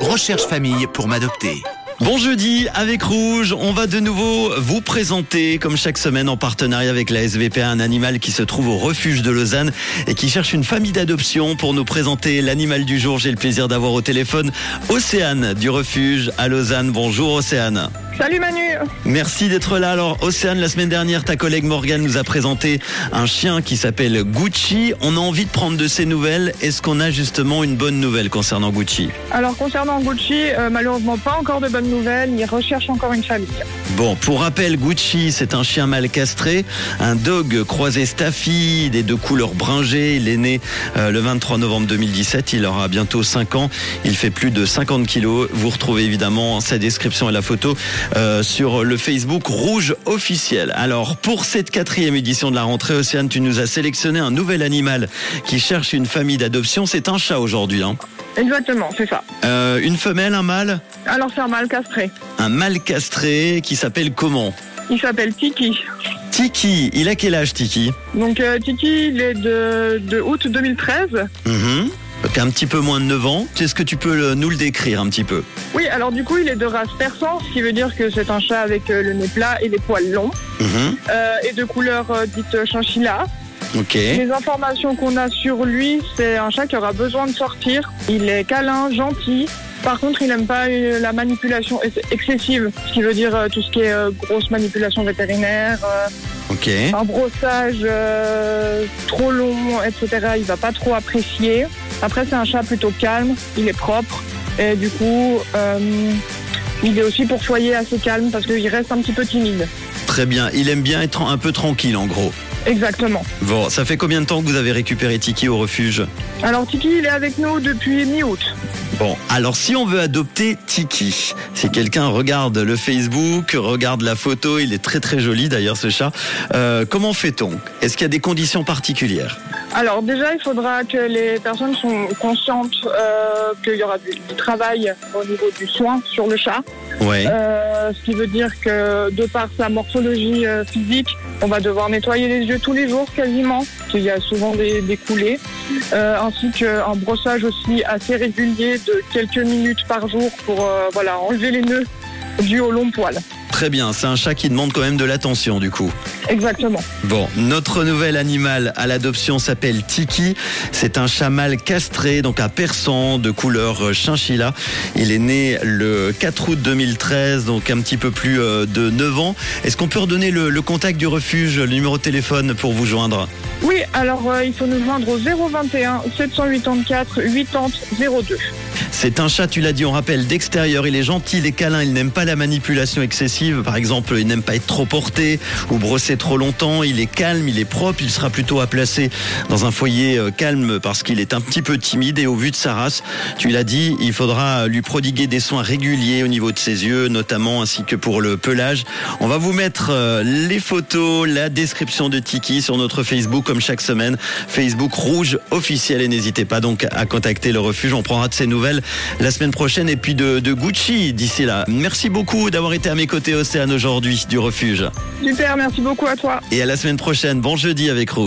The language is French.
Recherche famille pour m'adopter. Bon jeudi avec Rouge, on va de nouveau vous présenter, comme chaque semaine en partenariat avec la SVP, un animal qui se trouve au refuge de Lausanne et qui cherche une famille d'adoption. Pour nous présenter l'animal du jour, j'ai le plaisir d'avoir au téléphone Océane du refuge à Lausanne. Bonjour Océane. Salut Manu Merci d'être là. Alors Océane, la semaine dernière, ta collègue Morgane nous a présenté un chien qui s'appelle Gucci. On a envie de prendre de ses nouvelles. Est-ce qu'on a justement une bonne nouvelle concernant Gucci? Alors concernant Gucci, euh, malheureusement pas encore de bonnes nouvelles, il recherche encore une famille. Bon, pour rappel, Gucci, c'est un chien mal castré, un dog croisé Staffy, des deux couleurs bringées. Il est né euh, le 23 novembre 2017, il aura bientôt 5 ans. Il fait plus de 50 kilos. Vous retrouvez évidemment sa description et la photo euh, sur le Facebook Rouge officiel. Alors, pour cette quatrième édition de la rentrée, Océane, tu nous as sélectionné un nouvel animal qui cherche une famille d'adoption. C'est un chat aujourd'hui. Hein. Exactement, c'est ça. Euh, une femelle, un mâle? Alors c'est un mâle castré. Un mâle castré qui s'appelle comment? Il s'appelle Tiki. Tiki, il a quel âge Tiki? Donc euh, Tiki, il est de, de août 2013. Donc un petit peu moins de 9 ans. Est-ce que tu peux le- nous le décrire un petit peu? Oui, alors du coup, il est de race persan, ce qui veut dire que c'est un chat avec euh, le nez plat et les poils longs, Mhm. euh, et de couleur euh, dite chinchilla. Les informations qu'on a sur lui, c'est un chat qui aura besoin de sortir. Il est câlin, gentil. Par contre, il n'aime pas euh, la manipulation ex- excessive, ce qui veut dire euh, tout ce qui est euh, grosse manipulation vétérinaire, euh, Ok. un brossage euh, trop long, etc. Il va pas trop apprécier. Après, c'est un chat plutôt calme, il est propre et du coup, euh, il est aussi pour foyer assez calme parce qu'il reste un petit peu timide. Très bien. Il aime bien être un peu tranquille en gros. Exactement. Bon, ça fait combien de temps que vous avez récupéré Tiki au refuge? Alors Tiki, il est avec nous depuis mi-août. Bon, alors si on veut adopter Tiki, si quelqu'un regarde le Facebook, regarde la photo, il est très très joli d'ailleurs ce chat, euh, comment fait-on? Est-ce qu'il y a des conditions particulières? Alors déjà, il faudra que les personnes sont conscientes euh, qu'il y aura du, du travail au niveau du soin sur le chat. Ouais. Euh, ce qui veut dire que de par sa morphologie euh, physique, on va devoir nettoyer les yeux tous les jours quasiment, qu'il y a souvent des, des coulées, Euh, ainsi qu'un brossage aussi assez régulier de quelques minutes par jour pour euh, voilà, enlever les nœuds dus au long poil. Très bien, c'est un chat qui demande quand même de l'attention du coup. Exactement. Bon, notre nouvel animal à l'adoption s'appelle Tiki. C'est un chat mâle castré, donc à persan, de couleur euh, chinchilla. Il est né le 4 août 2013, donc un petit peu plus euh, de 9 ans. Est-ce qu'on peut redonner le, le contact du refuge, le numéro de téléphone pour vous joindre? Oui, alors euh, il faut nous joindre au 021 784 80 02. C'est un chat, tu l'as dit, on rappelle, d'extérieur. Il est gentil, il est câlin, il n'aime pas la manipulation excessive. Par exemple, il n'aime pas être trop porté ou brossé trop longtemps. Il est calme, il est propre. Il sera plutôt à placer dans un foyer euh, calme parce qu'il est un petit peu timide. Et au vu de sa race, tu l'as dit, il faudra lui prodiguer des soins réguliers au niveau de ses yeux, notamment ainsi que pour le pelage. On va vous mettre euh, les photos, la description de Tiki sur notre Facebook comme chaque semaine. Facebook rouge officiel et n'hésitez pas donc à contacter le refuge. On prendra de ses nouvelles la semaine prochaine et puis de, de Gucci d'ici là. Merci beaucoup d'avoir été à mes côtés Océane aujourd'hui du refuge. Super, merci beaucoup à toi. Et à la semaine prochaine. Bon jeudi avec Rouge.